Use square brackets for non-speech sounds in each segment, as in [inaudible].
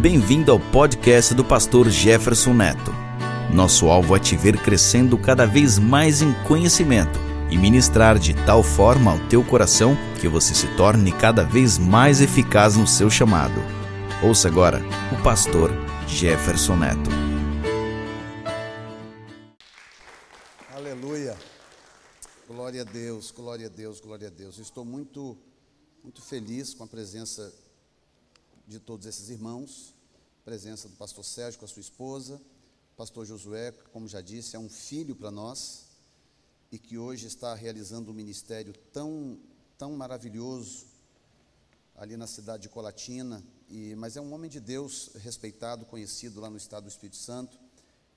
Bem-vindo ao podcast do pastor Jefferson Neto. Nosso alvo é te ver crescendo cada vez mais em conhecimento e ministrar de tal forma ao teu coração que você se torne cada vez mais eficaz no seu chamado. Ouça agora o pastor Jefferson Neto. Aleluia. Glória a Deus, glória a Deus, glória a Deus. Estou muito muito feliz com a presença de todos esses irmãos, presença do pastor Sérgio com a sua esposa, pastor Josué, como já disse, é um filho para nós e que hoje está realizando um ministério tão, tão maravilhoso ali na cidade de Colatina, e, mas é um homem de Deus respeitado, conhecido lá no estado do Espírito Santo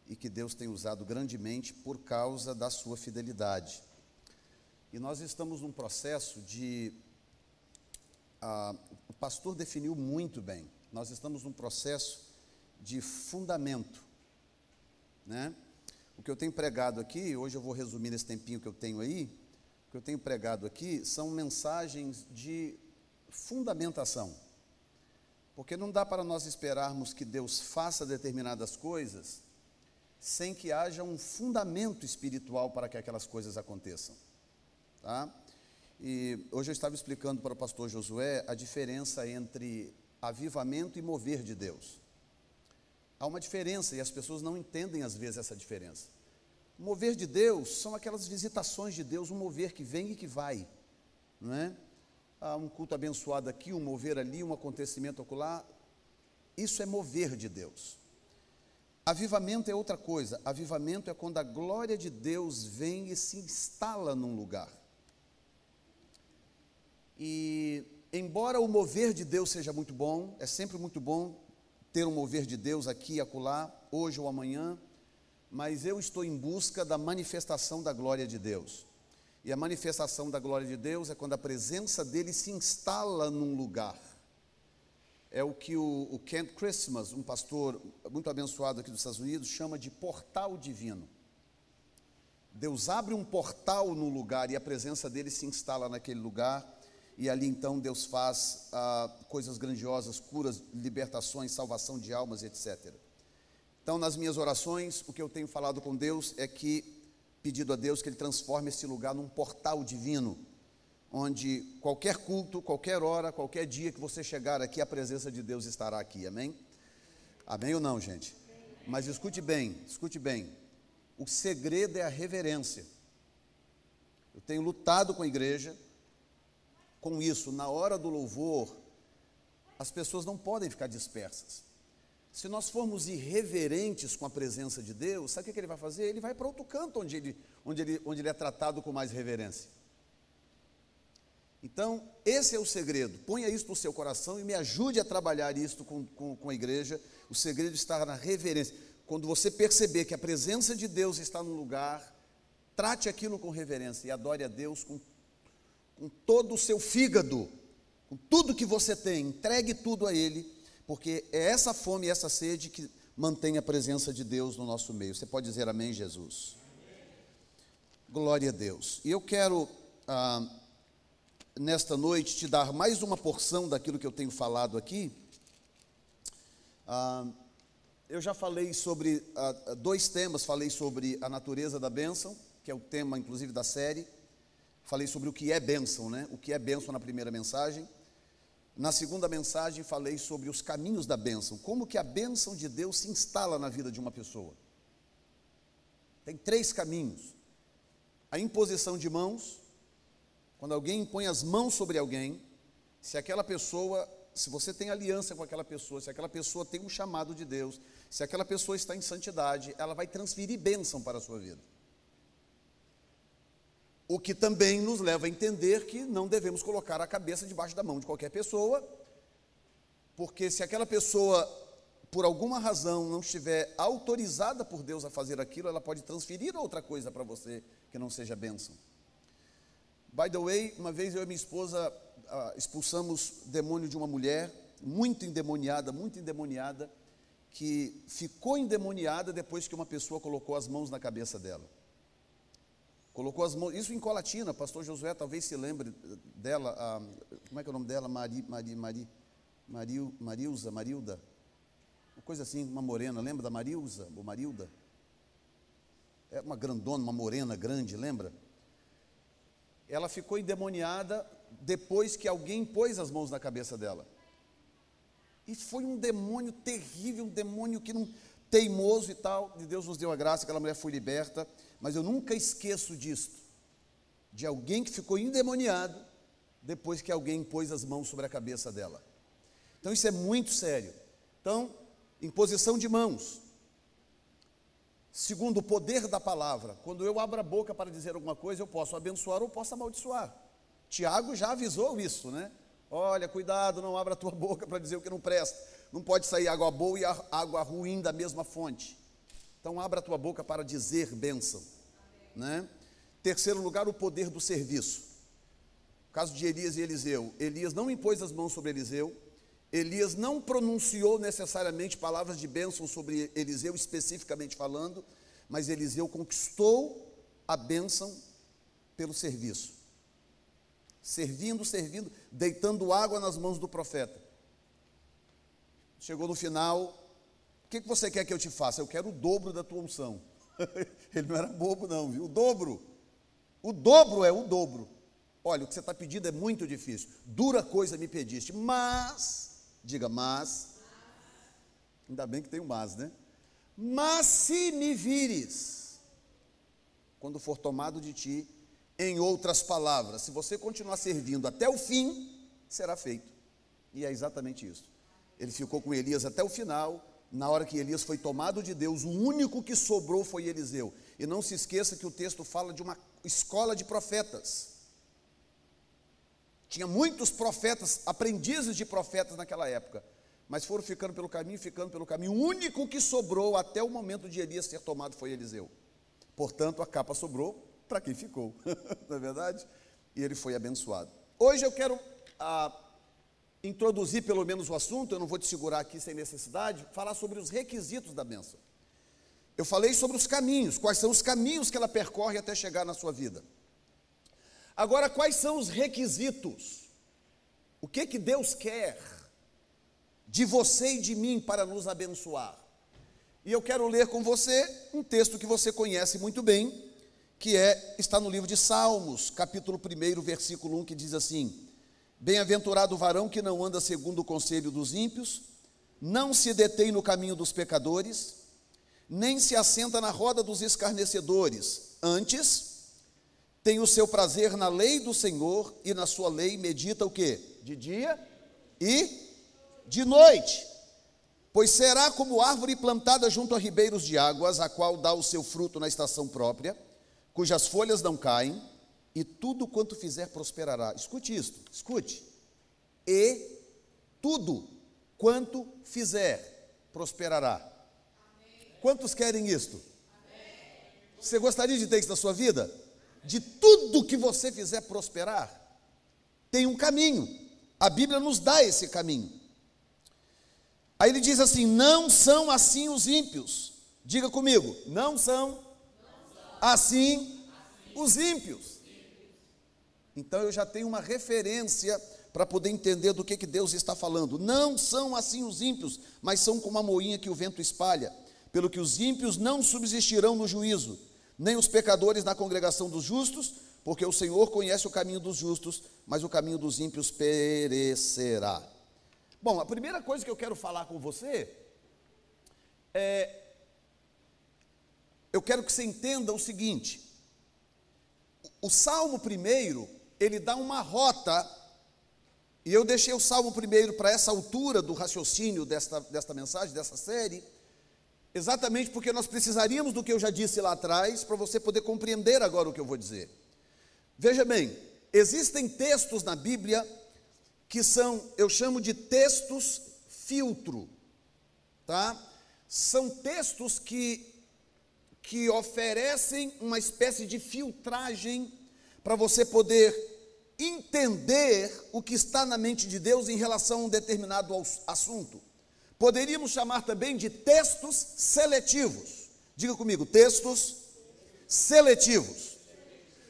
e que Deus tem usado grandemente por causa da sua fidelidade. E nós estamos num processo de ah, o pastor definiu muito bem. Nós estamos num processo de fundamento, né? O que eu tenho pregado aqui, hoje eu vou resumir nesse tempinho que eu tenho aí, o que eu tenho pregado aqui são mensagens de fundamentação. Porque não dá para nós esperarmos que Deus faça determinadas coisas sem que haja um fundamento espiritual para que aquelas coisas aconteçam. Tá? E hoje eu estava explicando para o pastor Josué a diferença entre avivamento e mover de Deus. Há uma diferença e as pessoas não entendem às vezes essa diferença. Mover de Deus são aquelas visitações de Deus, um mover que vem e que vai, não é? Há um culto abençoado aqui, um mover ali, um acontecimento ocular. Isso é mover de Deus. Avivamento é outra coisa. Avivamento é quando a glória de Deus vem e se instala num lugar. E embora o mover de Deus seja muito bom, é sempre muito bom ter um mover de Deus aqui e acolá, hoje ou amanhã, mas eu estou em busca da manifestação da glória de Deus. E a manifestação da glória de Deus é quando a presença dele se instala num lugar. É o que o, o Kent Christmas, um pastor muito abençoado aqui dos Estados Unidos, chama de portal divino. Deus abre um portal no lugar e a presença dele se instala naquele lugar e ali então Deus faz ah, coisas grandiosas, curas, libertações, salvação de almas, etc. Então, nas minhas orações, o que eu tenho falado com Deus é que, pedido a Deus que Ele transforme esse lugar num portal divino, onde qualquer culto, qualquer hora, qualquer dia que você chegar aqui, a presença de Deus estará aqui, amém? Amém ou não, gente? Mas escute bem, escute bem. O segredo é a reverência. Eu tenho lutado com a igreja, com isso, na hora do louvor, as pessoas não podem ficar dispersas. Se nós formos irreverentes com a presença de Deus, sabe o que ele vai fazer? Ele vai para outro canto onde ele, onde, ele, onde ele é tratado com mais reverência. Então, esse é o segredo. Ponha isso no seu coração e me ajude a trabalhar isso com, com, com a igreja. O segredo está na reverência. Quando você perceber que a presença de Deus está no lugar, trate aquilo com reverência e adore a Deus com com todo o seu fígado, com tudo que você tem, entregue tudo a Ele, porque é essa fome e essa sede que mantém a presença de Deus no nosso meio. Você pode dizer amém, Jesus? Glória a Deus. E eu quero, ah, nesta noite, te dar mais uma porção daquilo que eu tenho falado aqui. Ah, eu já falei sobre ah, dois temas, falei sobre a natureza da bênção, que é o tema, inclusive, da série Falei sobre o que é bênção, né? O que é bênção na primeira mensagem. Na segunda mensagem falei sobre os caminhos da bênção, como que a bênção de Deus se instala na vida de uma pessoa. Tem três caminhos: a imposição de mãos, quando alguém impõe as mãos sobre alguém, se aquela pessoa, se você tem aliança com aquela pessoa, se aquela pessoa tem um chamado de Deus, se aquela pessoa está em santidade, ela vai transferir bênção para a sua vida. O que também nos leva a entender que não devemos colocar a cabeça debaixo da mão de qualquer pessoa, porque se aquela pessoa, por alguma razão, não estiver autorizada por Deus a fazer aquilo, ela pode transferir outra coisa para você que não seja bênção. By the way, uma vez eu e minha esposa ah, expulsamos demônio de uma mulher, muito endemoniada, muito endemoniada, que ficou endemoniada depois que uma pessoa colocou as mãos na cabeça dela. Colocou as mãos, isso em Colatina, pastor Josué talvez se lembre dela, a, como é que é o nome dela? Mari, Mari, Mari, Maril, Marilza, Marilda, uma coisa assim, uma morena, lembra da Marilza, ou Marilda? É uma grandona, uma morena grande, lembra? Ela ficou endemoniada depois que alguém pôs as mãos na cabeça dela. E foi um demônio terrível, um demônio que não teimoso e tal. E Deus nos deu a graça, aquela mulher foi liberta, mas eu nunca esqueço disto. De alguém que ficou endemoniado depois que alguém pôs as mãos sobre a cabeça dela. Então isso é muito sério. Então, imposição de mãos, segundo o poder da palavra. Quando eu abro a boca para dizer alguma coisa, eu posso abençoar ou posso amaldiçoar. Tiago já avisou isso, né? Olha, cuidado, não abra a tua [laughs] boca para dizer o que não presta. Não pode sair água boa e água ruim da mesma fonte. Então abra a tua boca para dizer bênção, né? Terceiro lugar, o poder do serviço. caso de Elias e Eliseu. Elias não impôs as mãos sobre Eliseu, Elias não pronunciou necessariamente palavras de bênção sobre Eliseu, especificamente falando, mas Eliseu conquistou a bênção pelo serviço. Servindo, servindo, deitando água nas mãos do profeta. Chegou no final, o que você quer que eu te faça? Eu quero o dobro da tua unção. [laughs] Ele não era bobo, não, viu? O dobro. O dobro é o dobro. Olha, o que você está pedindo é muito difícil. Dura coisa me pediste, mas Diga, mas. Ainda bem que tem o mas, né? Mas se me vires, quando for tomado de ti, em outras palavras, se você continuar servindo até o fim, será feito. E é exatamente isso. Ele ficou com Elias até o final. Na hora que Elias foi tomado de Deus, o único que sobrou foi Eliseu. E não se esqueça que o texto fala de uma escola de profetas. Tinha muitos profetas, aprendizes de profetas naquela época, mas foram ficando pelo caminho, ficando pelo caminho. O único que sobrou até o momento de Elias ser tomado foi Eliseu. Portanto, a capa sobrou para quem ficou, [laughs] não é verdade? E ele foi abençoado. Hoje eu quero ah, introduzir pelo menos o assunto, eu não vou te segurar aqui sem necessidade, falar sobre os requisitos da bênção. Eu falei sobre os caminhos, quais são os caminhos que ela percorre até chegar na sua vida. Agora, quais são os requisitos? O que que Deus quer de você e de mim para nos abençoar? E eu quero ler com você um texto que você conhece muito bem, que é está no livro de Salmos, capítulo 1, versículo 1, que diz assim: Bem-aventurado o varão que não anda segundo o conselho dos ímpios, não se detém no caminho dos pecadores, nem se assenta na roda dos escarnecedores, antes tem o seu prazer na lei do Senhor e na sua lei medita o que? De dia e de noite. Pois será como árvore plantada junto a ribeiros de águas, a qual dá o seu fruto na estação própria, cujas folhas não caem, e tudo quanto fizer prosperará. Escute isto, escute. E tudo quanto fizer prosperará. Amém. Quantos querem isto? Amém. Você gostaria de ter isso na sua vida? de tudo que você fizer prosperar, tem um caminho. A Bíblia nos dá esse caminho. Aí ele diz assim: não são assim os ímpios. Diga comigo, não são, assim, os ímpios. Então eu já tenho uma referência para poder entender do que, que Deus está falando. Não são assim os ímpios, mas são como a moinha que o vento espalha. Pelo que os ímpios não subsistirão no juízo, nem os pecadores na congregação dos justos, porque o Senhor conhece o caminho dos justos, mas o caminho dos ímpios perecerá. Bom, a primeira coisa que eu quero falar com você é. Eu quero que você entenda o seguinte: o Salmo primeiro, ele dá uma rota, e eu deixei o Salmo primeiro para essa altura do raciocínio desta, desta mensagem, dessa série, Exatamente porque nós precisaríamos do que eu já disse lá atrás para você poder compreender agora o que eu vou dizer. Veja bem, existem textos na Bíblia que são, eu chamo de textos filtro, tá? São textos que que oferecem uma espécie de filtragem para você poder entender o que está na mente de Deus em relação a um determinado assunto. Poderíamos chamar também de textos seletivos. Diga comigo, textos seletivos.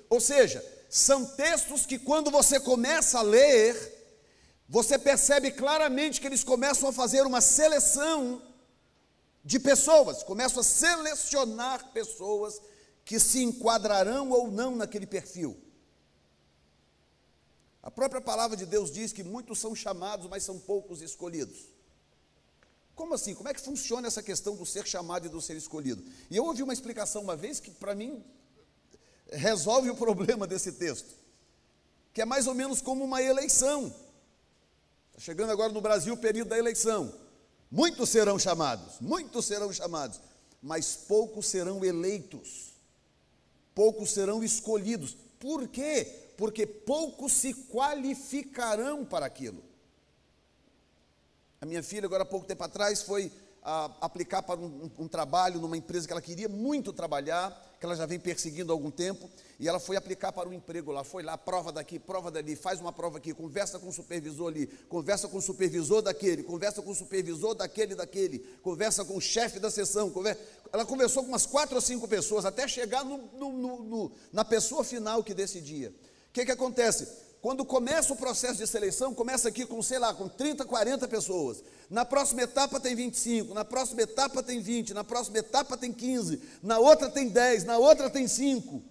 Ou seja, são textos que quando você começa a ler, você percebe claramente que eles começam a fazer uma seleção de pessoas, começo a selecionar pessoas que se enquadrarão ou não naquele perfil. A própria palavra de Deus diz que muitos são chamados, mas são poucos escolhidos. Como assim? Como é que funciona essa questão do ser chamado e do ser escolhido? E eu ouvi uma explicação uma vez que, para mim, resolve o problema desse texto, que é mais ou menos como uma eleição. Está chegando agora no Brasil o período da eleição. Muitos serão chamados, muitos serão chamados, mas poucos serão eleitos, poucos serão escolhidos. Por quê? Porque poucos se qualificarão para aquilo. A minha filha, agora há pouco tempo atrás, foi a, ah, aplicar para um, um, um, trabalho numa empresa que ela queria muito trabalhar, que ela já vem perseguindo há algum tempo, e ela foi aplicar para um emprego lá. Foi lá, prova daqui, prova dali, faz uma prova aqui, conversa com o supervisor ali, conversa com o supervisor daquele, conversa com o supervisor daquele daquele, conversa com o chefe da sessão. Conversa... Ela conversou com umas quatro ou cinco pessoas, até chegar no, no, no, na pessoa final que decidia. O que, que acontece? Quando começa o processo de seleção, começa aqui com, sei lá, com 30, 40 pessoas. Na próxima etapa tem 25, na próxima etapa tem 20, na próxima etapa tem 15, na outra tem 10, na outra tem 5.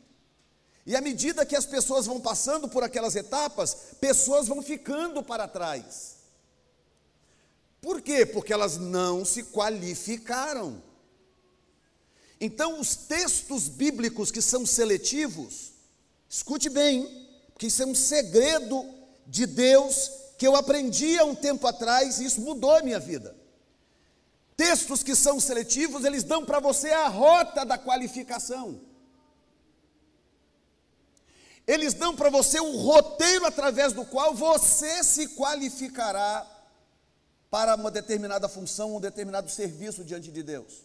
E à medida que as pessoas vão passando por aquelas etapas, pessoas vão ficando para trás. Por quê? Porque elas não se qualificaram. Então, os textos bíblicos que são seletivos, escute bem, que isso é um segredo de Deus que eu aprendi há um tempo atrás e isso mudou a minha vida. Textos que são seletivos, eles dão para você a rota da qualificação. Eles dão para você o roteiro através do qual você se qualificará para uma determinada função, um determinado serviço diante de Deus.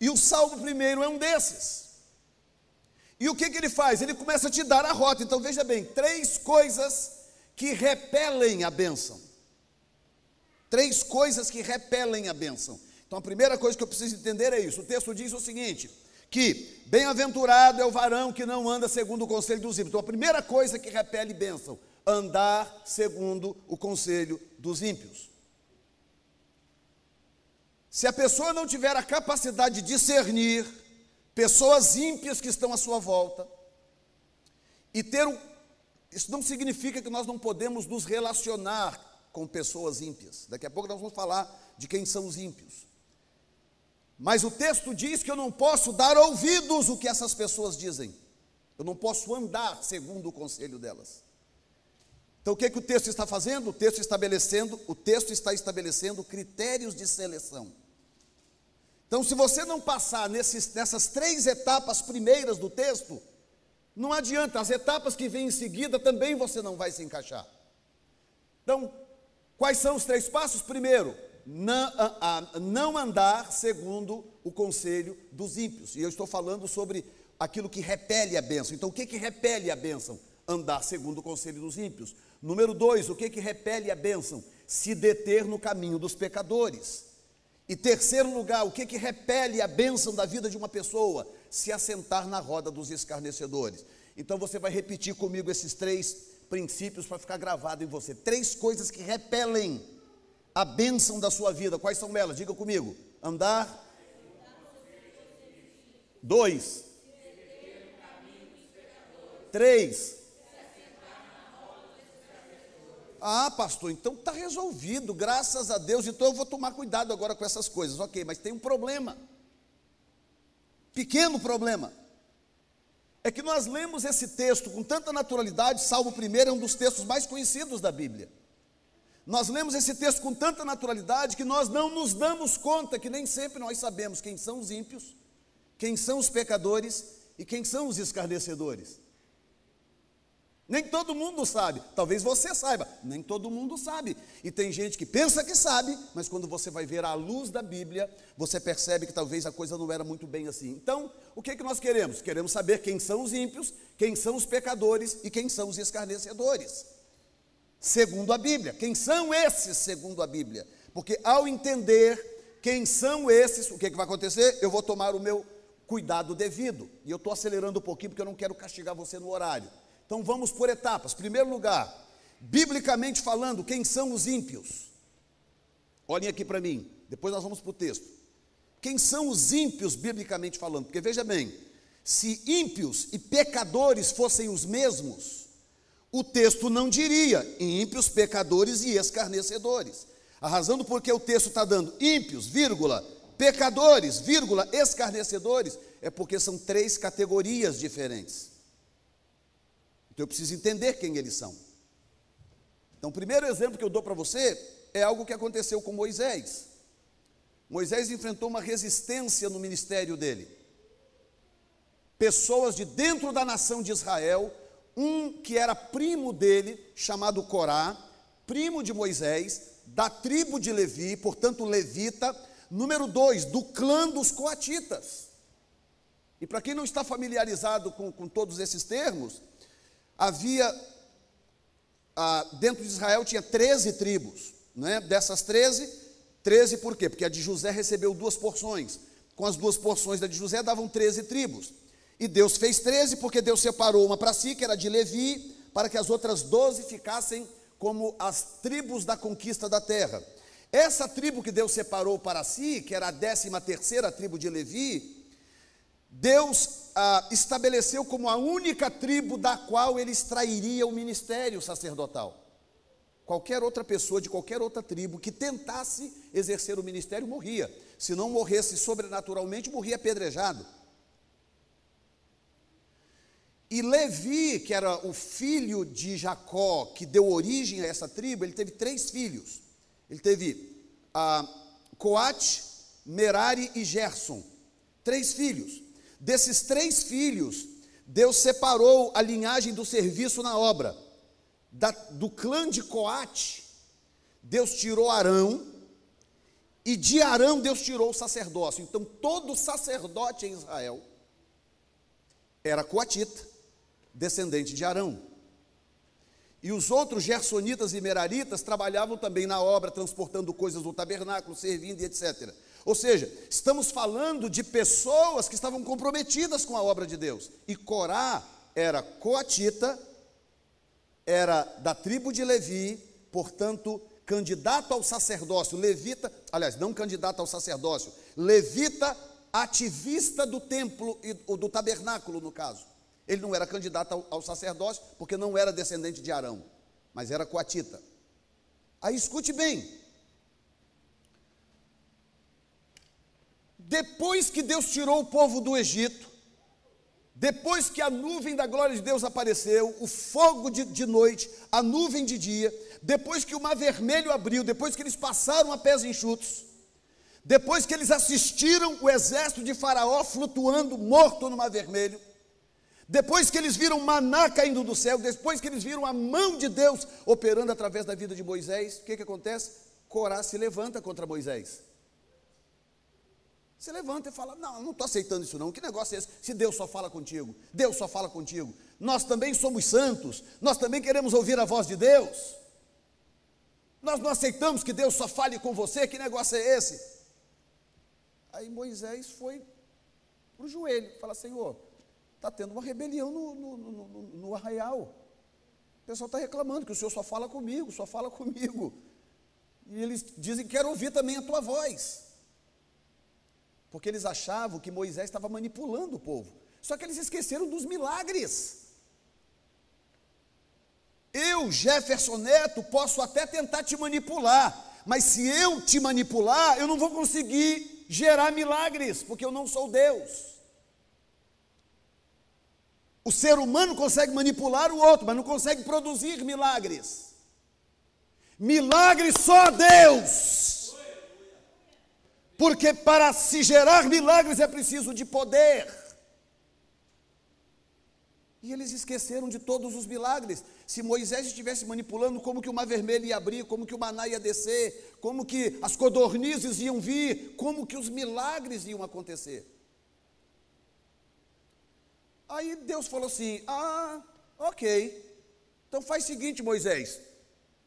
E o Salmo primeiro é um desses. E o que, que ele faz? Ele começa a te dar a rota. Então veja bem: três coisas que repelem a bênção. Três coisas que repelem a bênção. Então a primeira coisa que eu preciso entender é isso. O texto diz o seguinte: que bem-aventurado é o varão que não anda segundo o conselho dos ímpios. Então a primeira coisa que repele bênção, andar segundo o conselho dos ímpios. Se a pessoa não tiver a capacidade de discernir pessoas ímpias que estão à sua volta, e ter um. Isso não significa que nós não podemos nos relacionar com pessoas ímpias. Daqui a pouco nós vamos falar de quem são os ímpios. Mas o texto diz que eu não posso dar ouvidos o que essas pessoas dizem. Eu não posso andar segundo o conselho delas. Então o que, é que o texto está fazendo? O texto estabelecendo, o texto está estabelecendo critérios de seleção. Então, se você não passar nesses, nessas três etapas primeiras do texto, não adianta, as etapas que vêm em seguida também você não vai se encaixar. Então, quais são os três passos? Primeiro, não, não andar segundo o conselho dos ímpios. E eu estou falando sobre aquilo que repele a bênção. Então, o que, que repele a bênção? Andar segundo o conselho dos ímpios. Número dois, o que, que repele a bênção? Se deter no caminho dos pecadores. E terceiro lugar, o que, que repele a bênção da vida de uma pessoa? Se assentar na roda dos escarnecedores. Então você vai repetir comigo esses três princípios para ficar gravado em você. Três coisas que repelem a bênção da sua vida. Quais são elas? Diga comigo. Andar. Dois. Três. Ah, pastor, então está resolvido, graças a Deus, então eu vou tomar cuidado agora com essas coisas. Ok, mas tem um problema. Pequeno problema. É que nós lemos esse texto com tanta naturalidade, Salmo 1 é um dos textos mais conhecidos da Bíblia. Nós lemos esse texto com tanta naturalidade que nós não nos damos conta que nem sempre nós sabemos quem são os ímpios, quem são os pecadores e quem são os escarnecedores. Nem todo mundo sabe. Talvez você saiba, nem todo mundo sabe. E tem gente que pensa que sabe, mas quando você vai ver a luz da Bíblia, você percebe que talvez a coisa não era muito bem assim. Então, o que, é que nós queremos? Queremos saber quem são os ímpios, quem são os pecadores e quem são os escarnecedores. Segundo a Bíblia. Quem são esses, segundo a Bíblia? Porque ao entender quem são esses, o que, é que vai acontecer? Eu vou tomar o meu cuidado devido. E eu estou acelerando um pouquinho porque eu não quero castigar você no horário. Então vamos por etapas. Primeiro lugar, biblicamente falando, quem são os ímpios? Olhem aqui para mim. Depois nós vamos para o texto. Quem são os ímpios, biblicamente falando? Porque veja bem, se ímpios e pecadores fossem os mesmos, o texto não diria ímpios, pecadores e escarnecedores. A razão do porquê o texto está dando ímpios, vírgula, pecadores, vírgula, escarnecedores, é porque são três categorias diferentes. Então eu preciso entender quem eles são. Então, o primeiro exemplo que eu dou para você é algo que aconteceu com Moisés. Moisés enfrentou uma resistência no ministério dele. Pessoas de dentro da nação de Israel, um que era primo dele, chamado Corá, primo de Moisés, da tribo de Levi, portanto levita, número dois, do clã dos coatitas. E para quem não está familiarizado com, com todos esses termos, havia, ah, dentro de Israel tinha 13 tribos, né? dessas 13, 13 por quê? Porque a de José recebeu duas porções, com as duas porções da de José davam 13 tribos, e Deus fez 13 porque Deus separou uma para si, que era de Levi, para que as outras 12 ficassem como as tribos da conquista da terra. Essa tribo que Deus separou para si, que era a décima terceira tribo de Levi, Deus ah, estabeleceu como a única tribo da qual ele extrairia o ministério sacerdotal. Qualquer outra pessoa de qualquer outra tribo que tentasse exercer o ministério morria. Se não morresse sobrenaturalmente, morria apedrejado. E Levi, que era o filho de Jacó, que deu origem a essa tribo, ele teve três filhos. Ele teve ah, Coate, Merari e Gerson. Três filhos. Desses três filhos, Deus separou a linhagem do serviço na obra. Da, do clã de Coate, Deus tirou Arão, e de Arão Deus tirou o sacerdócio. Então, todo sacerdote em Israel era coatita, descendente de Arão. E os outros gersonitas e meraritas trabalhavam também na obra, transportando coisas do tabernáculo, servindo e etc. Ou seja, estamos falando de pessoas que estavam comprometidas com a obra de Deus. E Corá era coatita, era da tribo de Levi, portanto, candidato ao sacerdócio, levita, aliás, não candidato ao sacerdócio, levita ativista do templo e do tabernáculo, no caso. Ele não era candidato ao, ao sacerdócio, porque não era descendente de Arão, mas era coatita. Aí escute bem, Depois que Deus tirou o povo do Egito, depois que a nuvem da glória de Deus apareceu, o fogo de, de noite, a nuvem de dia, depois que o mar vermelho abriu, depois que eles passaram a pés enxutos, depois que eles assistiram o exército de Faraó flutuando morto no mar vermelho, depois que eles viram maná caindo do céu, depois que eles viram a mão de Deus operando através da vida de Moisés, o que, que acontece? Corá se levanta contra Moisés. Você levanta e fala: Não, não estou aceitando isso, não. Que negócio é esse? Se Deus só fala contigo, Deus só fala contigo. Nós também somos santos, nós também queremos ouvir a voz de Deus. Nós não aceitamos que Deus só fale com você. Que negócio é esse? Aí Moisés foi para o joelho, fala: Senhor, está tendo uma rebelião no, no, no, no arraial. O pessoal está reclamando que o Senhor só fala comigo, só fala comigo. E eles dizem: Quero ouvir também a tua voz porque eles achavam que Moisés estava manipulando o povo. Só que eles esqueceram dos milagres. Eu, Jefferson Neto, posso até tentar te manipular, mas se eu te manipular, eu não vou conseguir gerar milagres, porque eu não sou Deus. O ser humano consegue manipular o outro, mas não consegue produzir milagres. Milagres só Deus. Porque para se gerar milagres é preciso de poder. E eles esqueceram de todos os milagres. Se Moisés estivesse manipulando como que o mar vermelho ia abrir, como que o maná ia descer, como que as codornizes iam vir, como que os milagres iam acontecer. Aí Deus falou assim: Ah, ok. Então faz o seguinte, Moisés: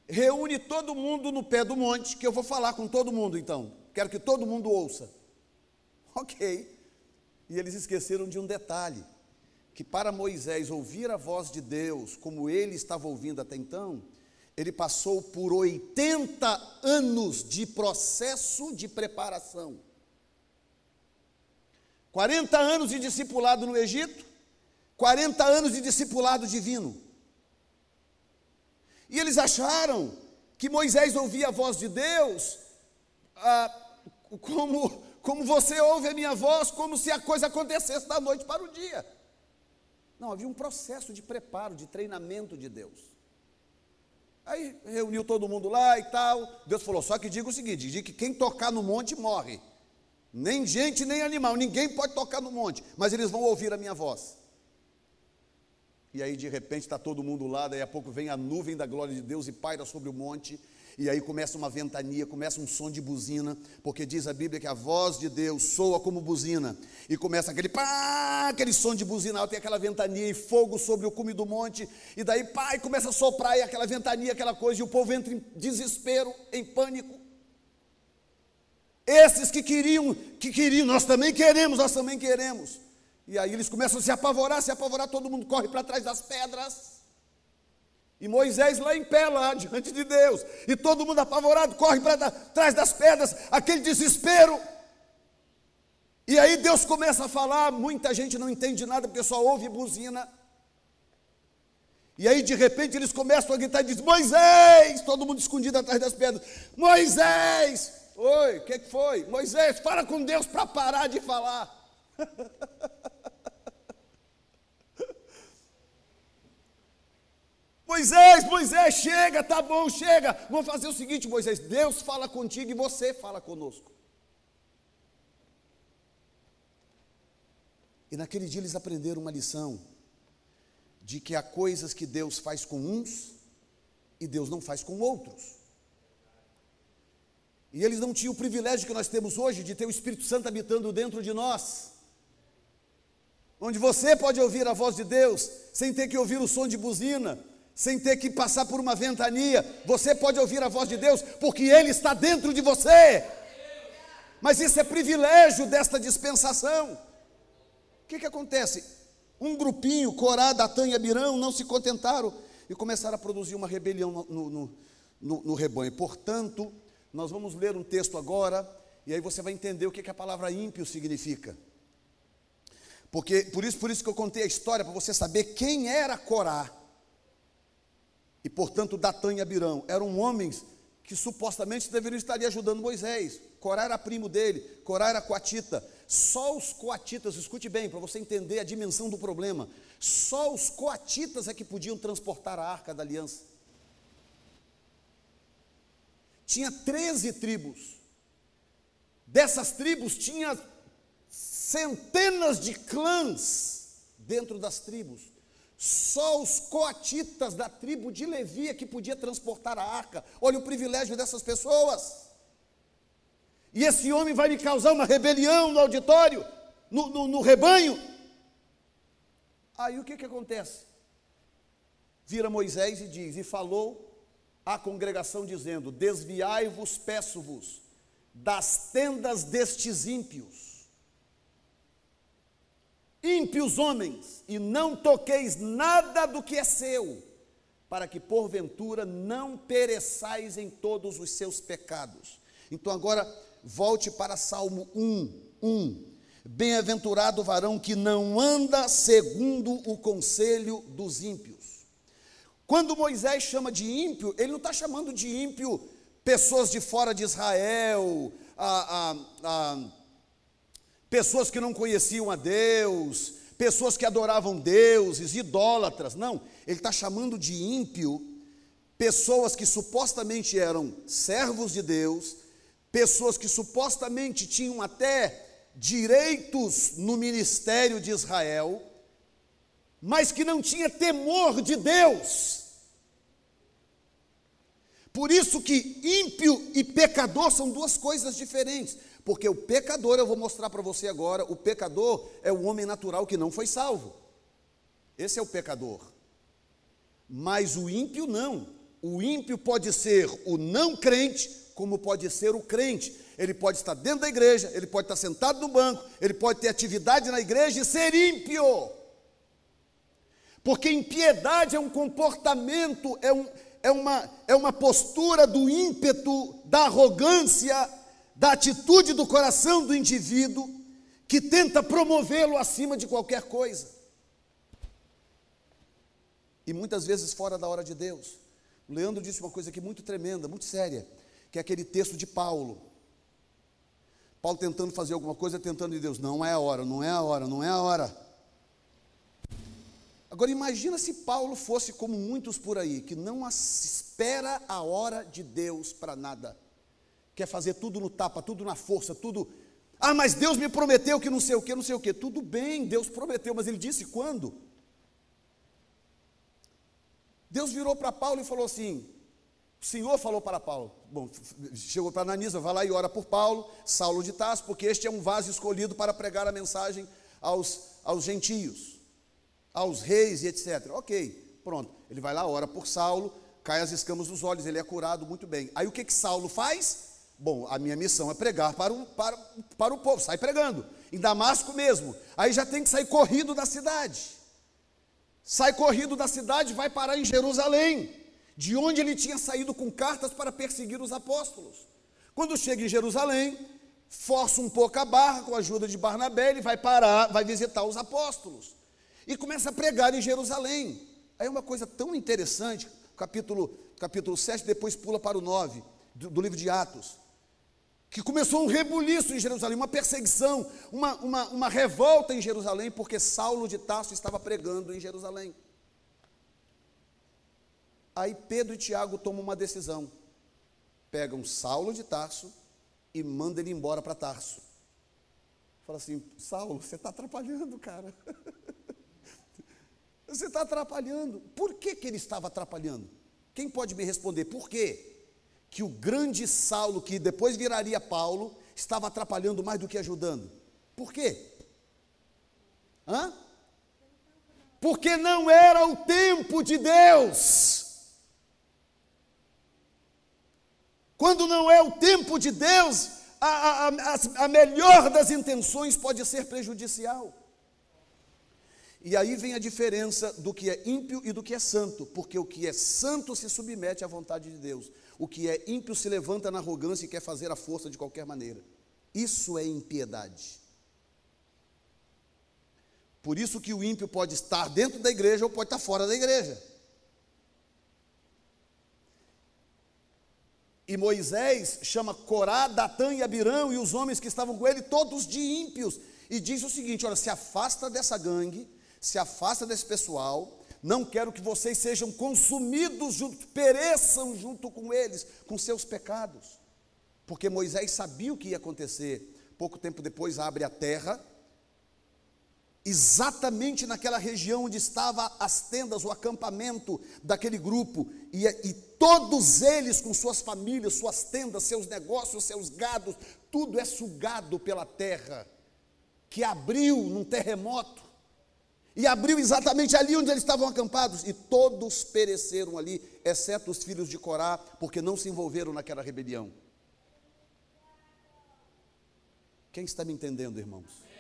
reúne todo mundo no pé do monte, que eu vou falar com todo mundo então quero que todo mundo ouça. Ok. E eles esqueceram de um detalhe: que para Moisés ouvir a voz de Deus, como ele estava ouvindo até então, ele passou por 80 anos de processo de preparação. 40 anos de discipulado no Egito, 40 anos de discipulado divino. E eles acharam que Moisés ouvia a voz de Deus ah, como, como você ouve a minha voz, como se a coisa acontecesse da noite para o dia. Não, havia um processo de preparo, de treinamento de Deus. Aí reuniu todo mundo lá e tal. Deus falou: só que diga o seguinte: diga que quem tocar no monte morre. Nem gente, nem animal, ninguém pode tocar no monte, mas eles vão ouvir a minha voz. E aí, de repente, está todo mundo lá, daí a pouco vem a nuvem da glória de Deus e paira sobre o monte, e aí começa uma ventania, começa um som de buzina, porque diz a Bíblia que a voz de Deus soa como buzina, e começa aquele pá, aquele som de buzina e aquela ventania e fogo sobre o cume do monte, e daí pá, e começa a soprar, e aquela ventania, aquela coisa, e o povo entra em desespero, em pânico. Esses que queriam, que queriam, nós também queremos, nós também queremos. E aí eles começam a se apavorar, se apavorar, todo mundo corre para trás das pedras. E Moisés lá em pé, lá [laughs] diante de Deus. E todo mundo apavorado, corre para trás das pedras, aquele desespero. E aí Deus começa a falar, muita gente não entende nada, porque só ouve buzina. E aí de repente eles começam a gritar e dizem, Moisés! Todo mundo escondido atrás das pedras. Moisés! Oi, o que, que foi? Moisés, fala com Deus para parar de falar. [laughs] Moisés, Moisés, chega, tá bom, chega. Vamos fazer o seguinte, Moisés: Deus fala contigo e você fala conosco. E naquele dia eles aprenderam uma lição de que há coisas que Deus faz com uns e Deus não faz com outros. E eles não tinham o privilégio que nós temos hoje de ter o Espírito Santo habitando dentro de nós onde você pode ouvir a voz de Deus sem ter que ouvir o som de buzina, sem ter que passar por uma ventania. Você pode ouvir a voz de Deus porque Ele está dentro de você. Mas isso é privilégio desta dispensação. O que, que acontece? Um grupinho, Corá, Datã e Abirão, não se contentaram e começaram a produzir uma rebelião no, no, no, no rebanho. Portanto, nós vamos ler um texto agora, e aí você vai entender o que, que a palavra ímpio significa. Porque por isso, por isso que eu contei a história para você saber quem era Corá. E portanto, Datã e Abirão eram homens que supostamente deveriam estar ajudando Moisés. Corá era primo dele, Corá era coatita. Só os coatitas, escute bem, para você entender a dimensão do problema. Só os coatitas é que podiam transportar a arca da aliança. Tinha 13 tribos. Dessas tribos tinha centenas de clãs dentro das tribos. Só os coatitas da tribo de Levi é que podia transportar a arca. Olha o privilégio dessas pessoas. E esse homem vai me causar uma rebelião no auditório, no, no, no rebanho. Aí o que, que acontece? Vira Moisés e diz: E falou à congregação, dizendo: Desviai-vos, peço-vos, das tendas destes ímpios ímpios homens, e não toqueis nada do que é seu, para que porventura não pereçais em todos os seus pecados. Então agora volte para Salmo 1, 1. Bem-aventurado o varão que não anda segundo o conselho dos ímpios. Quando Moisés chama de ímpio, ele não está chamando de ímpio pessoas de fora de Israel, a, pessoas que não conheciam a Deus, pessoas que adoravam deuses, idólatras. Não, ele está chamando de ímpio pessoas que supostamente eram servos de Deus, pessoas que supostamente tinham até direitos no ministério de Israel, mas que não tinha temor de Deus. Por isso que ímpio e pecador são duas coisas diferentes. Porque o pecador, eu vou mostrar para você agora, o pecador é o homem natural que não foi salvo. Esse é o pecador. Mas o ímpio não. O ímpio pode ser o não crente, como pode ser o crente. Ele pode estar dentro da igreja, ele pode estar sentado no banco, ele pode ter atividade na igreja e ser ímpio. Porque impiedade é um comportamento, é um, é uma, é uma postura do ímpeto, da arrogância, da atitude do coração do indivíduo que tenta promovê-lo acima de qualquer coisa. E muitas vezes fora da hora de Deus. O Leandro disse uma coisa aqui muito tremenda, muito séria, que é aquele texto de Paulo. Paulo tentando fazer alguma coisa, tentando de Deus, não é a hora, não é a hora, não é a hora. Agora imagina se Paulo fosse como muitos por aí, que não espera a hora de Deus para nada. Quer fazer tudo no tapa, tudo na força, tudo. Ah, mas Deus me prometeu que não sei o que, não sei o que. Tudo bem, Deus prometeu, mas ele disse quando? Deus virou para Paulo e falou assim: o Senhor falou para Paulo, bom, chegou para Ananisa, vai lá e ora por Paulo, Saulo de Tarso, porque este é um vaso escolhido para pregar a mensagem aos, aos gentios aos reis e etc. Ok, pronto. Ele vai lá, ora por Saulo, cai as escamas dos olhos, ele é curado muito bem. Aí o que, que Saulo faz? Bom, a minha missão é pregar para o, para, para o povo, sai pregando. Em Damasco mesmo. Aí já tem que sair corrido da cidade. Sai corrido da cidade, vai parar em Jerusalém, de onde ele tinha saído com cartas para perseguir os apóstolos. Quando chega em Jerusalém, força um pouco a barra com a ajuda de Barnabé, ele vai parar, vai visitar os apóstolos e começa a pregar em Jerusalém. Aí é uma coisa tão interessante, capítulo, capítulo 7, depois pula para o 9, do, do livro de Atos, que começou um rebuliço em Jerusalém, uma perseguição, uma, uma, uma revolta em Jerusalém, porque Saulo de Tarso estava pregando em Jerusalém. Aí Pedro e Tiago tomam uma decisão. Pegam Saulo de Tarso e mandam ele embora para Tarso. Fala assim, Saulo, você está atrapalhando, cara. [laughs] Você está atrapalhando. Por que, que ele estava atrapalhando? Quem pode me responder? Por quê? Que o grande Saulo, que depois viraria Paulo, estava atrapalhando mais do que ajudando. Por quê? Hã? Porque não era o tempo de Deus. Quando não é o tempo de Deus, a, a, a, a melhor das intenções pode ser prejudicial. E aí vem a diferença do que é ímpio e do que é santo, porque o que é santo se submete à vontade de Deus, o que é ímpio se levanta na arrogância e quer fazer a força de qualquer maneira. Isso é impiedade. Por isso que o ímpio pode estar dentro da igreja ou pode estar fora da igreja. E Moisés chama Corá, Datã e Abirão e os homens que estavam com ele, todos de ímpios, e diz o seguinte: olha, se afasta dessa gangue, se afasta desse pessoal. Não quero que vocês sejam consumidos junto, pereçam junto com eles, com seus pecados. Porque Moisés sabia o que ia acontecer. Pouco tempo depois abre a terra, exatamente naquela região onde estava as tendas, o acampamento daquele grupo, e, e, todos eles com suas famílias, suas tendas, seus negócios, seus gados, tudo é sugado pela terra, que abriu num terremoto e abriu exatamente ali onde eles estavam acampados, e todos pereceram ali, exceto os filhos de Corá, porque não se envolveram naquela rebelião. Quem está me entendendo, irmãos?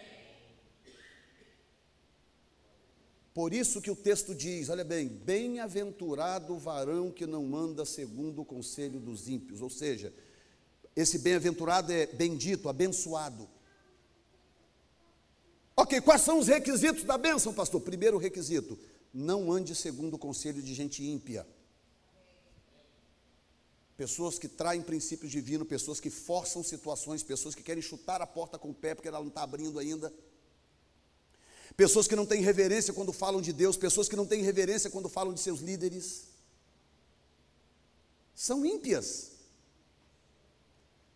Por isso que o texto diz, olha bem, bem-aventurado o varão que não anda segundo o conselho dos ímpios, ou seja, esse bem-aventurado é bendito, abençoado. Ok, quais são os requisitos da bênção, pastor? Primeiro requisito: não ande segundo o conselho de gente ímpia. Pessoas que traem princípios divinos, pessoas que forçam situações, pessoas que querem chutar a porta com o pé porque ela não está abrindo ainda. Pessoas que não têm reverência quando falam de Deus, pessoas que não têm reverência quando falam de seus líderes. São ímpias.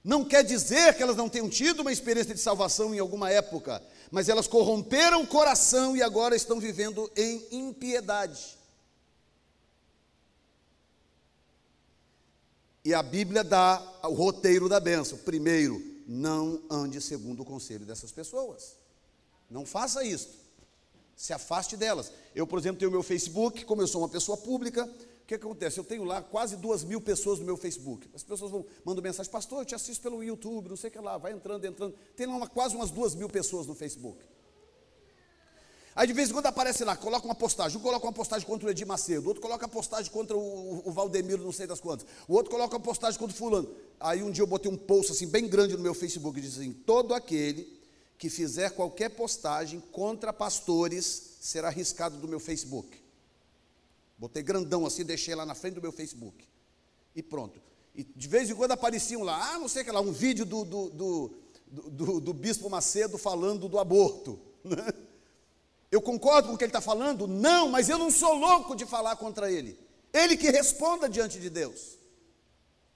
Não quer dizer que elas não tenham tido uma experiência de salvação em alguma época, mas elas corromperam o coração e agora estão vivendo em impiedade. E a Bíblia dá o roteiro da benção. Primeiro, não ande segundo o conselho dessas pessoas. Não faça isso. Se afaste delas. Eu, por exemplo, tenho meu Facebook, como eu sou uma pessoa pública, o que acontece? Eu tenho lá quase duas mil pessoas no meu Facebook. As pessoas vão, mandam mensagem, pastor, eu te assisto pelo YouTube, não sei o que lá, vai entrando, entrando. Tem lá uma, quase umas duas mil pessoas no Facebook. Aí de vez em quando aparece lá, coloca uma postagem. Um coloca uma postagem contra o Edir Macedo, outro coloca a postagem contra o, o Valdemiro, não sei das quantas. O outro coloca a postagem contra o fulano. Aí um dia eu botei um post assim, bem grande no meu Facebook, e assim: todo aquele que fizer qualquer postagem contra pastores será arriscado do meu Facebook. Botei grandão assim, deixei lá na frente do meu Facebook. E pronto. E de vez em quando apareciam lá, ah, não sei o que lá, um vídeo do, do, do, do, do Bispo Macedo falando do aborto. [laughs] Né? Eu concordo com o que ele está falando? Não, mas eu não sou louco de falar contra ele. Ele que responda diante de Deus.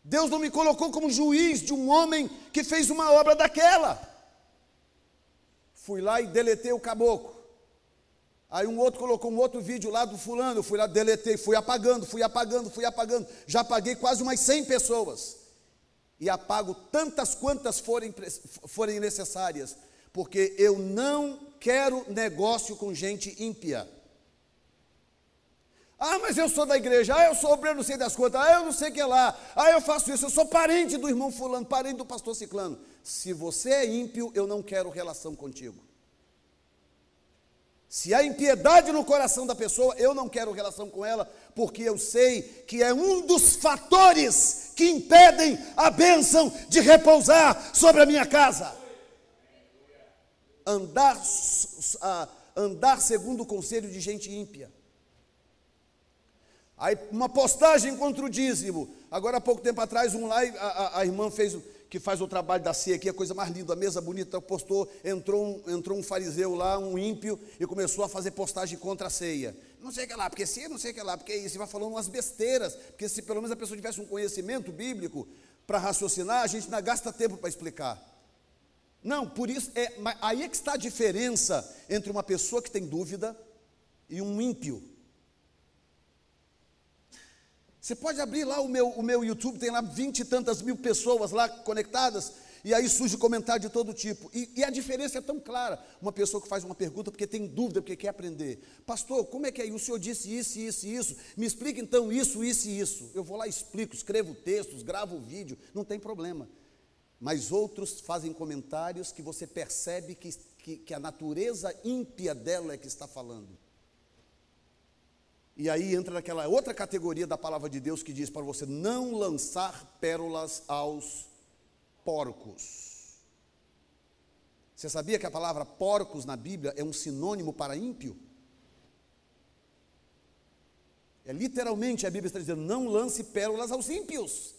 Deus não me colocou como juiz de um homem que fez uma obra daquela. Fui lá e deletei o caboclo. Aí um outro colocou um outro vídeo lá do fulano, eu fui lá, deletei, fui apagando, fui apagando, fui apagando. Já apaguei quase umas 100 pessoas. E apago tantas quantas forem, forem necessárias, porque eu não quero negócio com gente ímpia. Ah, mas eu sou da igreja, ah, eu sou obreiro, não sei das contas, ah, eu não sei o que lá, ah, eu faço isso, eu sou parente do irmão fulano, parente do pastor ciclano. Se você é ímpio, eu não quero relação contigo. Se há impiedade no coração da pessoa, eu não quero relação com ela, porque eu sei que é um dos fatores que impedem a bênção de repousar sobre a minha casa andar, andar segundo o conselho de gente ímpia. Aí uma postagem contra o dízimo. Agora há pouco tempo atrás, um lá, a, a, irmã fez que faz o trabalho da ceia aqui, a coisa mais linda, a mesa bonita, postou, entrou um, entrou um fariseu lá, um ímpio, e começou a fazer postagem contra a ceia. Não sei o que lá, porque ceia, não sei o que lá, porque isso, e vai falando umas besteiras, porque se pelo menos a pessoa tivesse um conhecimento bíblico para raciocinar, a gente ainda gasta tempo para explicar. Não, por isso, é, aí é que está a diferença entre uma pessoa que tem dúvida e um ímpio. Você pode abrir lá o meu, o meu YouTube, tem lá vinte e tantas mil pessoas lá conectadas, e aí surge comentário de todo tipo. E, e, a diferença é tão clara. Uma pessoa que faz uma pergunta porque tem dúvida, porque quer aprender. Pastor, como é que é? O senhor disse isso, isso e isso. Me explica então isso, isso e isso. Eu vou lá, explico, escrevo textos, gravo vídeo, não tem problema mas outros fazem comentários que você percebe que, que, que, a natureza ímpia dela é que está falando. E aí entra naquela outra categoria da palavra de Deus que diz para você não lançar pérolas aos porcos. Você sabia que a palavra porcos na Bíblia é um sinônimo para ímpio? É literalmente a Bíblia está dizendo: não lance pérolas aos ímpios.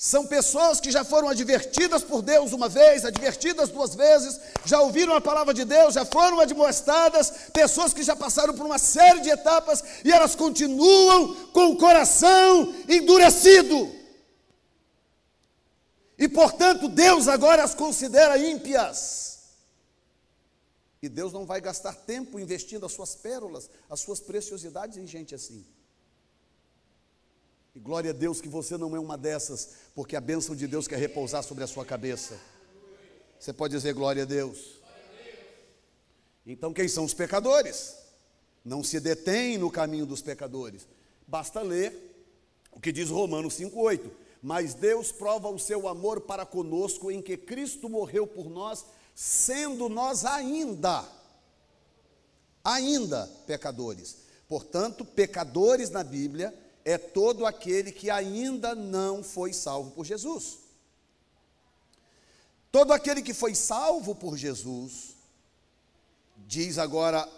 São pessoas que já foram advertidas por Deus uma vez, advertidas duas vezes, já ouviram a palavra de Deus, já foram admoestadas, pessoas que já passaram por uma série de etapas e elas continuam com o coração endurecido. E portanto, Deus agora as considera ímpias. E Deus não vai gastar tempo investindo as suas pérolas, as suas preciosidades em gente assim. E glória a Deus que você não é uma dessas, porque a bênção de Deus quer repousar sobre a sua cabeça. Você pode dizer glória a Deus. Então, quem são os pecadores? Não se detém no caminho dos pecadores. Basta ler o que diz Romanos 5,8. Mas Deus prova o seu amor para conosco em que Cristo morreu por nós, sendo nós ainda, ainda pecadores. Portanto, pecadores na Bíblia é todo aquele que ainda não foi salvo por Jesus. Todo aquele que foi salvo por Jesus, diz agora,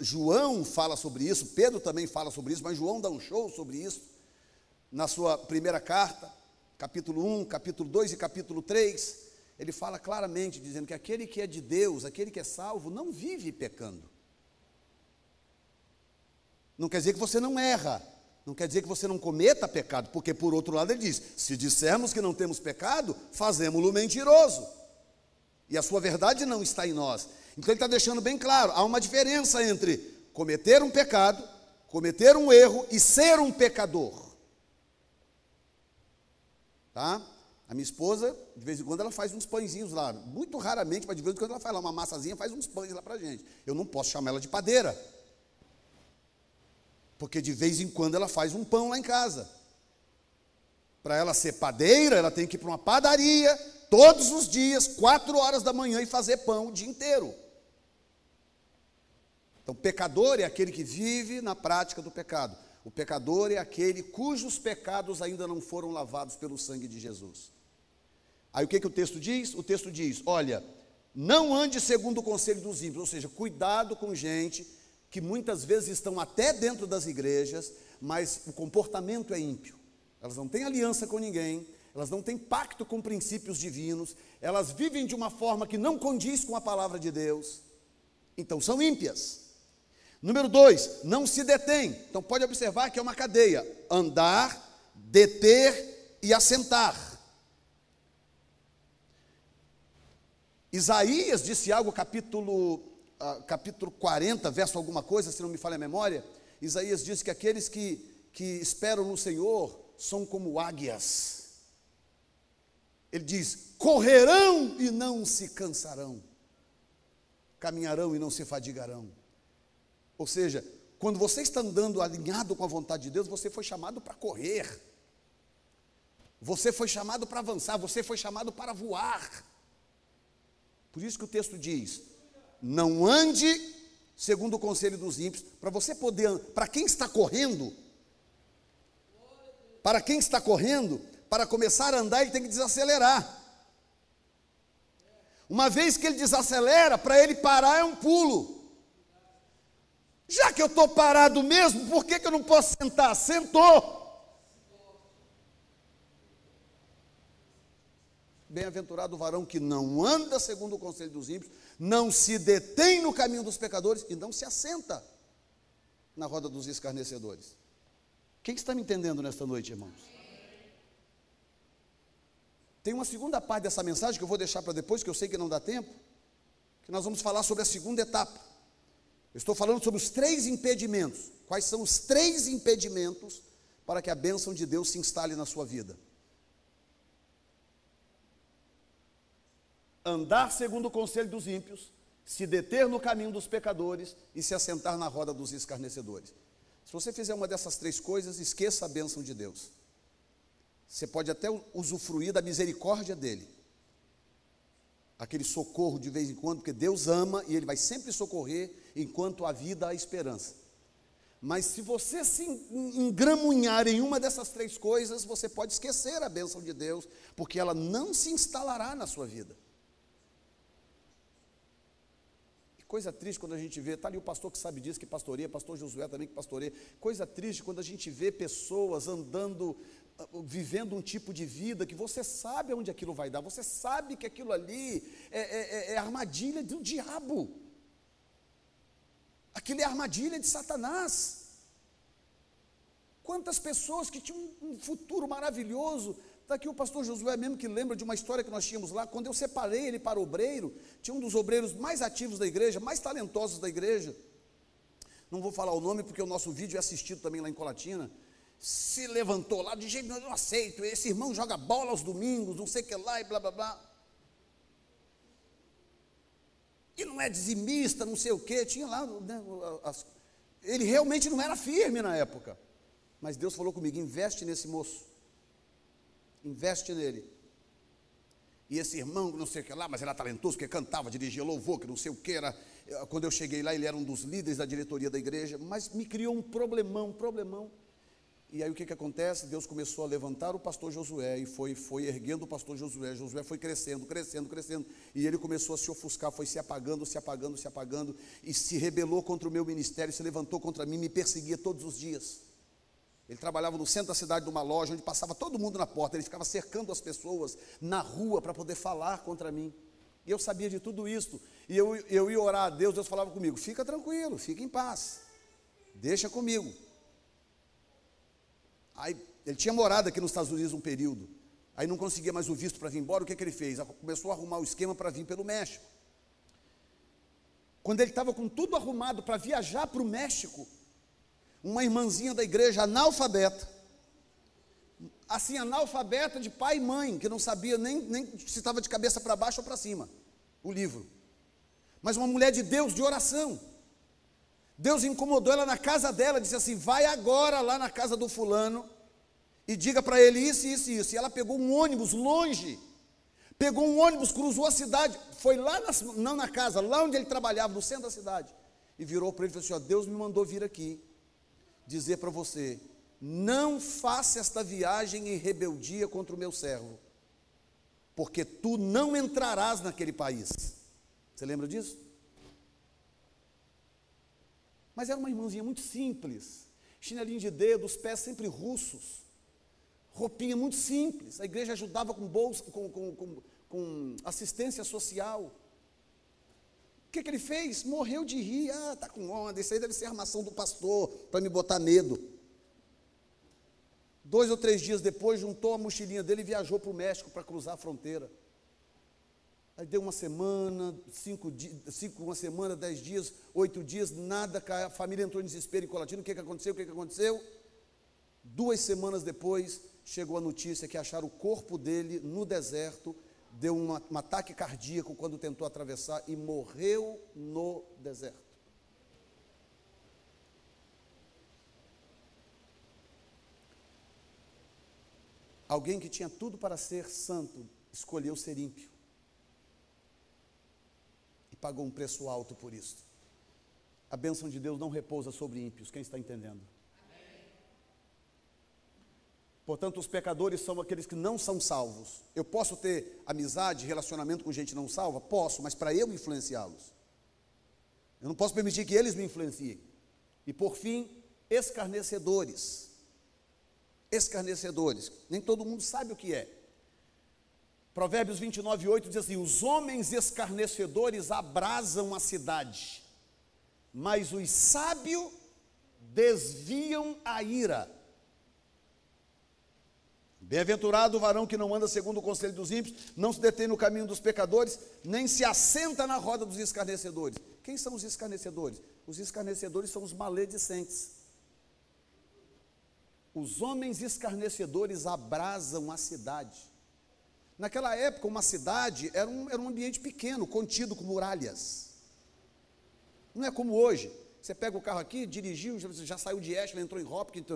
João fala sobre isso, Pedro também fala sobre isso, mas João dá um show sobre isso, na sua primeira carta, capítulo 1, capítulo 2 e capítulo 3, ele fala claramente, dizendo que aquele que é de Deus, aquele que é salvo, não vive pecando. Não quer dizer que você não erra, não quer dizer que você não cometa pecado, porque por outro lado ele diz: se dissermos que não temos pecado, fazemos-lo mentiroso. E a sua verdade não está em nós. Então ele está deixando bem claro: há uma diferença entre cometer um pecado, cometer um erro e ser um pecador. Tá? A minha esposa, de vez em quando, ela faz uns pãezinhos lá. Muito raramente, mas de vez em quando ela faz lá uma massazinha, faz uns pães lá para gente. Eu não posso chamar ela de padeira. Porque de vez em quando ela faz um pão lá em casa. Para ela ser padeira, ela tem que ir para uma padaria, todos os dias, quatro horas da manhã, e fazer pão o dia inteiro. Então, pecador é aquele que vive na prática do pecado. O pecador é aquele cujos pecados ainda não foram lavados pelo sangue de Jesus. Aí o que, que o texto diz? O texto diz: olha, não ande segundo o conselho dos ímpios, ou seja, cuidado com gente que muitas vezes estão até dentro das igrejas, mas o comportamento é ímpio. Elas não têm aliança com ninguém, elas não têm pacto com princípios divinos, elas vivem de uma forma que não condiz com a palavra de Deus. Então são ímpias. Número dois, não se detém. Então pode observar que é uma cadeia: andar, deter e assentar. Isaías disse algo, capítulo, capítulo 40, verso alguma coisa, se não me falha a memória. Isaías disse que aqueles que, que esperam no Senhor são como águias. Ele diz: correrão e não se cansarão, caminharão e não se fadigarão. Ou seja, quando você está andando alinhado com a vontade de Deus, você foi chamado para correr. Você foi chamado para avançar, você foi chamado para voar. Por isso que o texto diz: não ande segundo o conselho dos ímpios, para você poder, para quem está correndo, para quem está correndo, para começar a andar, ele tem que desacelerar. Uma vez que ele desacelera, para ele parar é um pulo. Já que eu estou parado mesmo, por que, que eu não posso sentar? Sentou. Bem-aventurado o varão que não anda segundo o conselho dos ímpios, não se detém no caminho dos pecadores e não se assenta na roda dos escarnecedores. Quem está me entendendo nesta noite, irmãos? Tem uma segunda parte dessa mensagem que eu vou deixar para depois, que eu sei que não dá tempo, que nós vamos falar sobre a segunda etapa. Eu estou falando sobre os três impedimentos. Quais são os três impedimentos para que a bênção de Deus se instale na sua vida? Andar segundo o conselho dos ímpios, se deter no caminho dos pecadores e se assentar na roda dos escarnecedores. Se você fizer uma dessas três coisas, esqueça a bênção de Deus. Você pode até usufruir da misericórdia dele, aquele socorro de vez em quando, porque Deus ama e Ele vai sempre socorrer enquanto há vida há esperança. Mas se você se engramunhar em uma dessas três coisas, você pode esquecer a bênção de Deus, porque ela não se instalará na sua vida. Que coisa triste quando a gente vê, está ali o pastor que sabe disso, que pastoreia, pastor Josué também que pastoreia. Coisa triste quando a gente vê pessoas andando vivendo um tipo de vida que você sabe aonde aquilo vai dar, você sabe que aquilo ali é, é, é, é armadilha do diabo, aquilo é armadilha de Satanás. Quantas pessoas que tinham um futuro maravilhoso, está aqui o pastor Josué mesmo que lembra de uma história que nós tínhamos lá, quando eu separei ele para obreiro, tinha um dos obreiros mais ativos da igreja, mais talentosos da igreja, não vou falar o nome porque o nosso vídeo é assistido também lá em Colatina, se levantou lá, de jeito nenhum, eu não aceito, esse irmão joga bola aos domingos, não sei o que lá e blá blá blá. E não é dizimista, não sei o que, tinha lá, né, as, ele realmente não era firme na época. Mas Deus falou comigo: investe nesse moço, investe nele. E esse irmão, não sei o que lá, mas era talentoso, que cantava, dirigia louvor, que não sei o que era. Quando eu cheguei lá, ele era um dos líderes da diretoria da igreja, mas me criou um problemão, um problemão. E aí o que, que acontece? Deus começou a levantar o pastor Josué e foi, foi erguendo o pastor Josué. Josué foi crescendo, crescendo, crescendo. E ele começou a se ofuscar, foi se apagando, se apagando, se apagando. E se rebelou contra o meu ministério, se levantou contra mim, me perseguia todos os dias. Ele trabalhava no centro da cidade de uma loja, onde passava todo mundo na porta. Ele ficava cercando as pessoas na rua para poder falar contra mim. E eu sabia de tudo isso. E eu, eu ia orar a Deus, Deus falava comigo: fica tranquilo, fica em paz, deixa comigo. Aí ele tinha morado aqui nos Estados Unidos um período. Aí não conseguia mais o visto para vir embora. O que, que ele fez? Começou a arrumar o esquema para vir pelo México. Quando ele estava com tudo arrumado para viajar para o México, uma irmãzinha da igreja analfabeta, assim, analfabeta de pai e mãe, que não sabia nem, nem se estava de cabeça para baixo ou para cima, o livro. Mas uma mulher de Deus, de oração. Deus incomodou ela na casa dela, disse assim: vai agora lá na casa do fulano e diga para ele isso, isso e isso. E ela pegou um ônibus longe, pegou um ônibus, cruzou a cidade, foi lá, na, não na casa, lá onde ele trabalhava, no centro da cidade, e virou para ele e falou assim: ó, Deus me mandou vir aqui dizer para você: não faça esta viagem em rebeldia contra o meu servo, porque tu não entrarás naquele país. Você lembra disso? Mas era uma irmãzinha muito simples, chinelinho de dedo, os pés sempre russos, roupinha muito simples. A igreja ajudava com bolsa, com, com, com, com assistência social. O que, que ele fez? Morreu de rir. Ah, tá com onda, isso aí deve ser armação do pastor para me botar medo. Dois ou três dias depois, juntou a mochilinha dele e viajou para o México para cruzar a fronteira. Aí deu uma semana, cinco, cinco, uma semana, dez dias, oito dias, nada, a família entrou em desespero em Colatina. O que, que aconteceu? O que, que aconteceu? Duas semanas depois, chegou a notícia que acharam o corpo dele no deserto, deu uma, um ataque cardíaco quando tentou atravessar e morreu no deserto. Alguém que tinha tudo para ser santo escolheu ser ímpio e pagou um preço alto por isso. A bênção de Deus não repousa sobre ímpios, quem está entendendo? Portanto, os pecadores são aqueles que não são salvos. Eu posso ter amizade, relacionamento com gente não salva? Posso, mas para eu influenciá-los. Eu não posso permitir que eles me influenciem. E por fim, escarnecedores. Escarnecedores. Nem todo mundo sabe o que é. Provérbios 29, 8 diz assim: Os homens escarnecedores abrasam a cidade, mas os sábios desviam a ira. Bem-aventurado o varão que não anda segundo o conselho dos ímpios, não se detém no caminho dos pecadores, nem se assenta na roda dos escarnecedores. Quem são os escarnecedores? Os escarnecedores são os maledicentes. Os homens escarnecedores abrasam a cidade. Naquela época, uma cidade era um, era um ambiente pequeno, contido com muralhas. Não é como hoje. Você pega o carro aqui, dirigiu, já, já saiu de Ashland, entrou em Hopkins,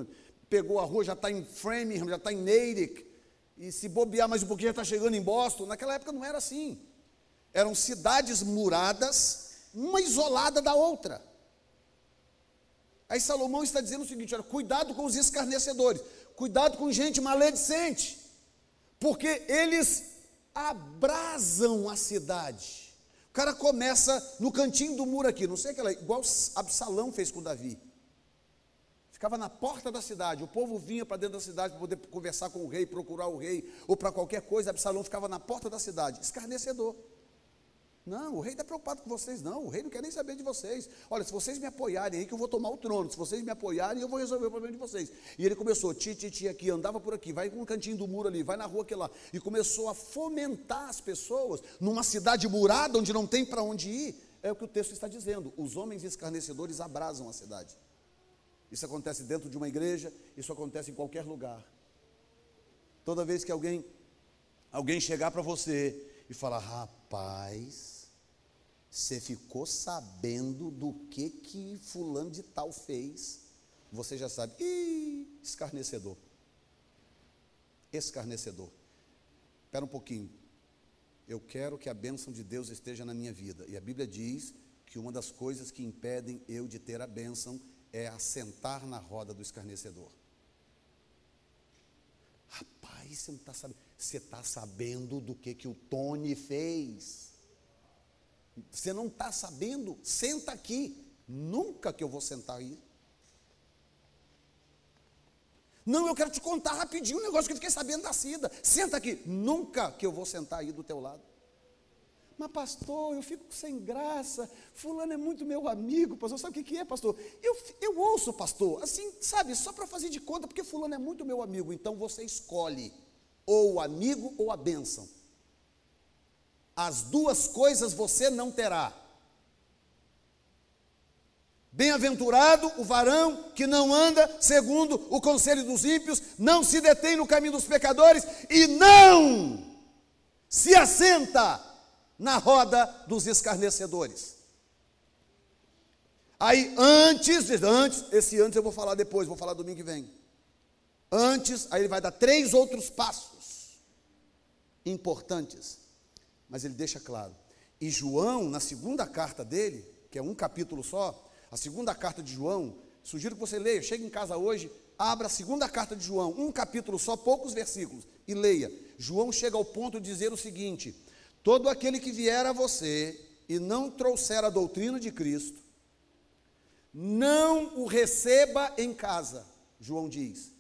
pegou a rua, já está em Framingham, já está em Natick, e se bobear mais um pouquinho já está chegando em Boston. Naquela época não era assim. Eram cidades muradas, uma isolada da outra. Aí Salomão está dizendo o seguinte: olha, cuidado com os escarnecedores, cuidado com gente maledicente, porque eles abrasam a cidade. O cara começa no cantinho do muro aqui, não sei aquela, igual Absalão fez com Davi ficava na porta da cidade. O povo vinha para dentro da cidade para poder conversar com o rei, procurar o rei, ou para qualquer coisa. Absalão ficava na porta da cidade, escarnecedor. Não, o rei está preocupado com vocês, não. O rei não quer nem saber de vocês. Olha, se vocês me apoiarem aí, que eu vou tomar o trono. Se vocês me apoiarem, eu vou resolver o problema de vocês. E ele começou, ti, ti, ti, aqui, andava por aqui, vai no cantinho do muro ali, vai na rua aqui lá. E começou a fomentar as pessoas numa cidade murada onde não tem para onde ir. É o que o texto está dizendo. Os homens escarnecedores abrasam a cidade. Isso acontece dentro de uma igreja, isso acontece em qualquer lugar. Toda vez que alguém alguém chegar para você e falar: "Rapaz, você ficou sabendo do que que fulano de tal fez?" Você já sabe, ih, escarnecedor. Escarnecedor. Espera um pouquinho. Eu quero que a bênção de Deus esteja na minha vida. E a Bíblia diz que uma das coisas que impedem eu de ter a bênção é assentar na roda do escarnecedor. Rapaz, você não está sabendo. Você está sabendo do que, que o Tony fez. Você não está sabendo? Senta aqui. Nunca que eu vou sentar aí. Não, eu quero te contar rapidinho um negócio que eu fiquei sabendo da Cida. Senta aqui. Nunca que eu vou sentar aí do teu lado. Mas, pastor, eu fico sem graça. Fulano é muito meu amigo, pastor. Sabe o que é, pastor? Eu, eu ouço, pastor, assim, sabe, só para fazer de conta, porque Fulano é muito meu amigo. Então você escolhe ou o amigo ou a bênção. As duas coisas você não terá. Bem-aventurado o varão que não anda segundo o conselho dos ímpios, não se detém no caminho dos pecadores e não se assenta na roda dos escarnecedores. Aí antes, antes, esse antes eu vou falar depois, vou falar domingo que vem. Antes, aí ele vai dar três outros passos importantes mas ele deixa claro. E João, na segunda carta dele, que é um capítulo só, a segunda carta de João, sugiro que você leia, chegue em casa hoje, abra a segunda carta de João, um capítulo só, poucos versículos, e leia. João chega ao ponto de dizer o seguinte: Todo aquele que vier a você e não trouxer a doutrina de Cristo, não o receba em casa, João diz.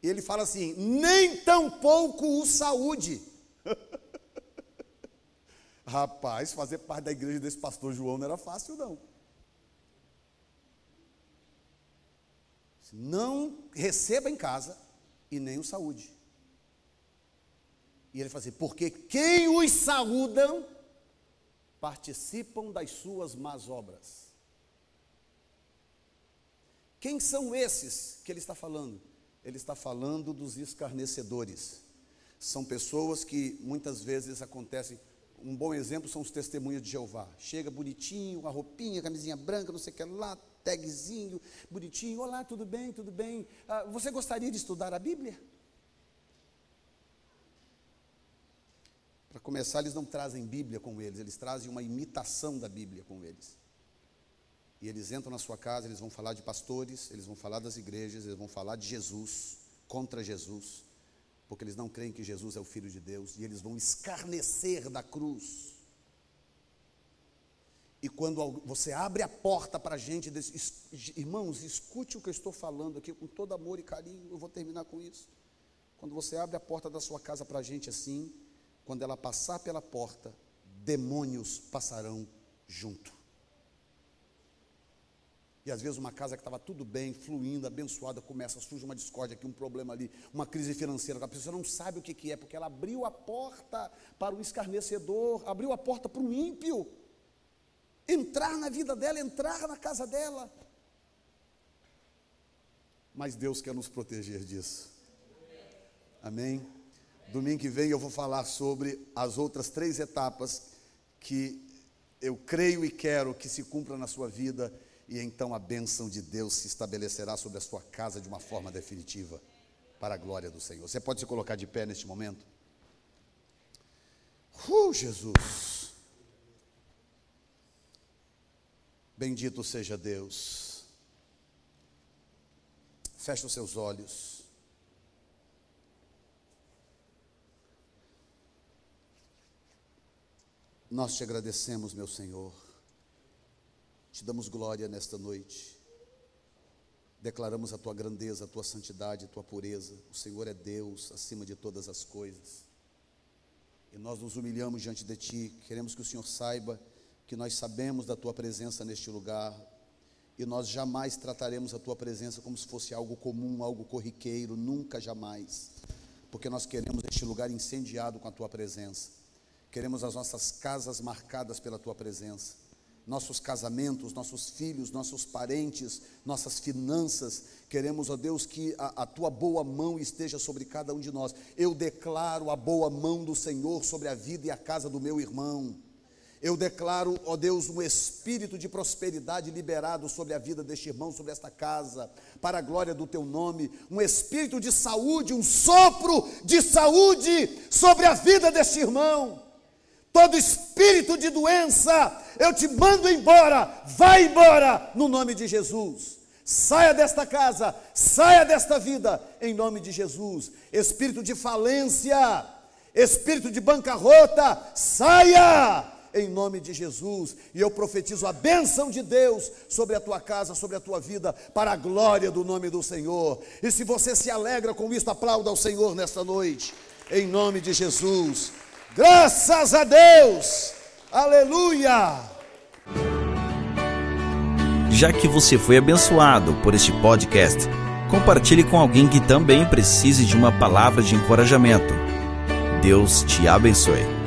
Ele fala assim: nem tampouco o saúde. [laughs] Rapaz, fazer parte da igreja desse pastor João não era fácil, não. Não receba em casa e nem o saúde. E ele fala assim: porque quem os saúdam participam das suas más obras. Quem são esses que ele está falando? Ele está falando dos escarnecedores. São pessoas que muitas vezes acontecem. Um bom exemplo são os testemunhos de Jeová. Chega bonitinho, uma roupinha, camisinha branca, não sei o que lá, tagzinho, bonitinho. Olá, tudo bem, tudo bem. Ah, você gostaria de estudar a Bíblia? Para começar, eles não trazem Bíblia com eles, eles trazem uma imitação da Bíblia com eles. E eles entram na sua casa, eles vão falar de pastores, eles vão falar das igrejas, eles vão falar de Jesus, contra Jesus, porque eles não creem que Jesus é o Filho de Deus, e eles vão escarnecer da cruz. E quando você abre a porta para a gente, irmãos, escute o que eu estou falando aqui com todo amor e carinho, eu vou terminar com isso. Quando você abre a porta da sua casa para a gente assim, quando ela passar pela porta, demônios passarão junto. E às vezes uma casa que estava tudo bem, fluindo, abençoada, começa, surge uma discórdia aqui, um problema ali, uma crise financeira, a pessoa não sabe o que, que é, porque ela abriu a porta para o escarnecedor, abriu a porta para o ímpio, entrar na vida dela, entrar na casa dela. Mas Deus quer nos proteger disso. Amém? Domingo que vem eu vou falar sobre as outras três etapas que eu creio e quero que se cumpra na sua vida e então a bênção de Deus se estabelecerá sobre a sua casa de uma forma definitiva, para a glória do Senhor. Você pode se colocar de pé neste momento? Uh, Jesus! Bendito seja Deus. Feche os seus olhos. Nós te agradecemos, meu Senhor te damos glória nesta noite. Declaramos a tua grandeza, a tua santidade, a tua pureza. O Senhor é Deus acima de todas as coisas. E nós nos humilhamos diante de ti. Queremos que o Senhor saiba que nós sabemos da tua presença neste lugar. E nós jamais trataremos a tua presença como se fosse algo comum, algo corriqueiro, nunca jamais. Porque nós queremos este lugar incendiado com a tua presença. Queremos as nossas casas marcadas pela tua presença nossos casamentos, nossos filhos, nossos parentes, nossas finanças. Queremos, ó Deus, que a, a, tua boa mão esteja sobre cada um de nós. Eu declaro a boa mão do Senhor sobre a vida e a casa do meu irmão. Eu declaro, ó Deus, um espírito de prosperidade liberado sobre a vida deste irmão, sobre esta casa, para a glória do teu nome, um espírito de saúde, um sopro de saúde sobre a vida deste irmão todo espírito de doença, eu te mando embora, vai embora, no nome de Jesus. Saia desta casa, saia desta vida, em nome de Jesus. Espírito de falência, espírito de bancarrota, saia, em nome de Jesus. E eu profetizo a bênção de Deus sobre a tua casa, sobre a tua vida, para a glória do nome do Senhor. E se você se alegra com isso, aplauda ao Senhor nesta noite, em nome de Jesus. Graças a Deus! Aleluia! Já que você foi abençoado por este podcast, compartilhe com alguém que também precise de uma palavra de encorajamento. Deus te abençoe.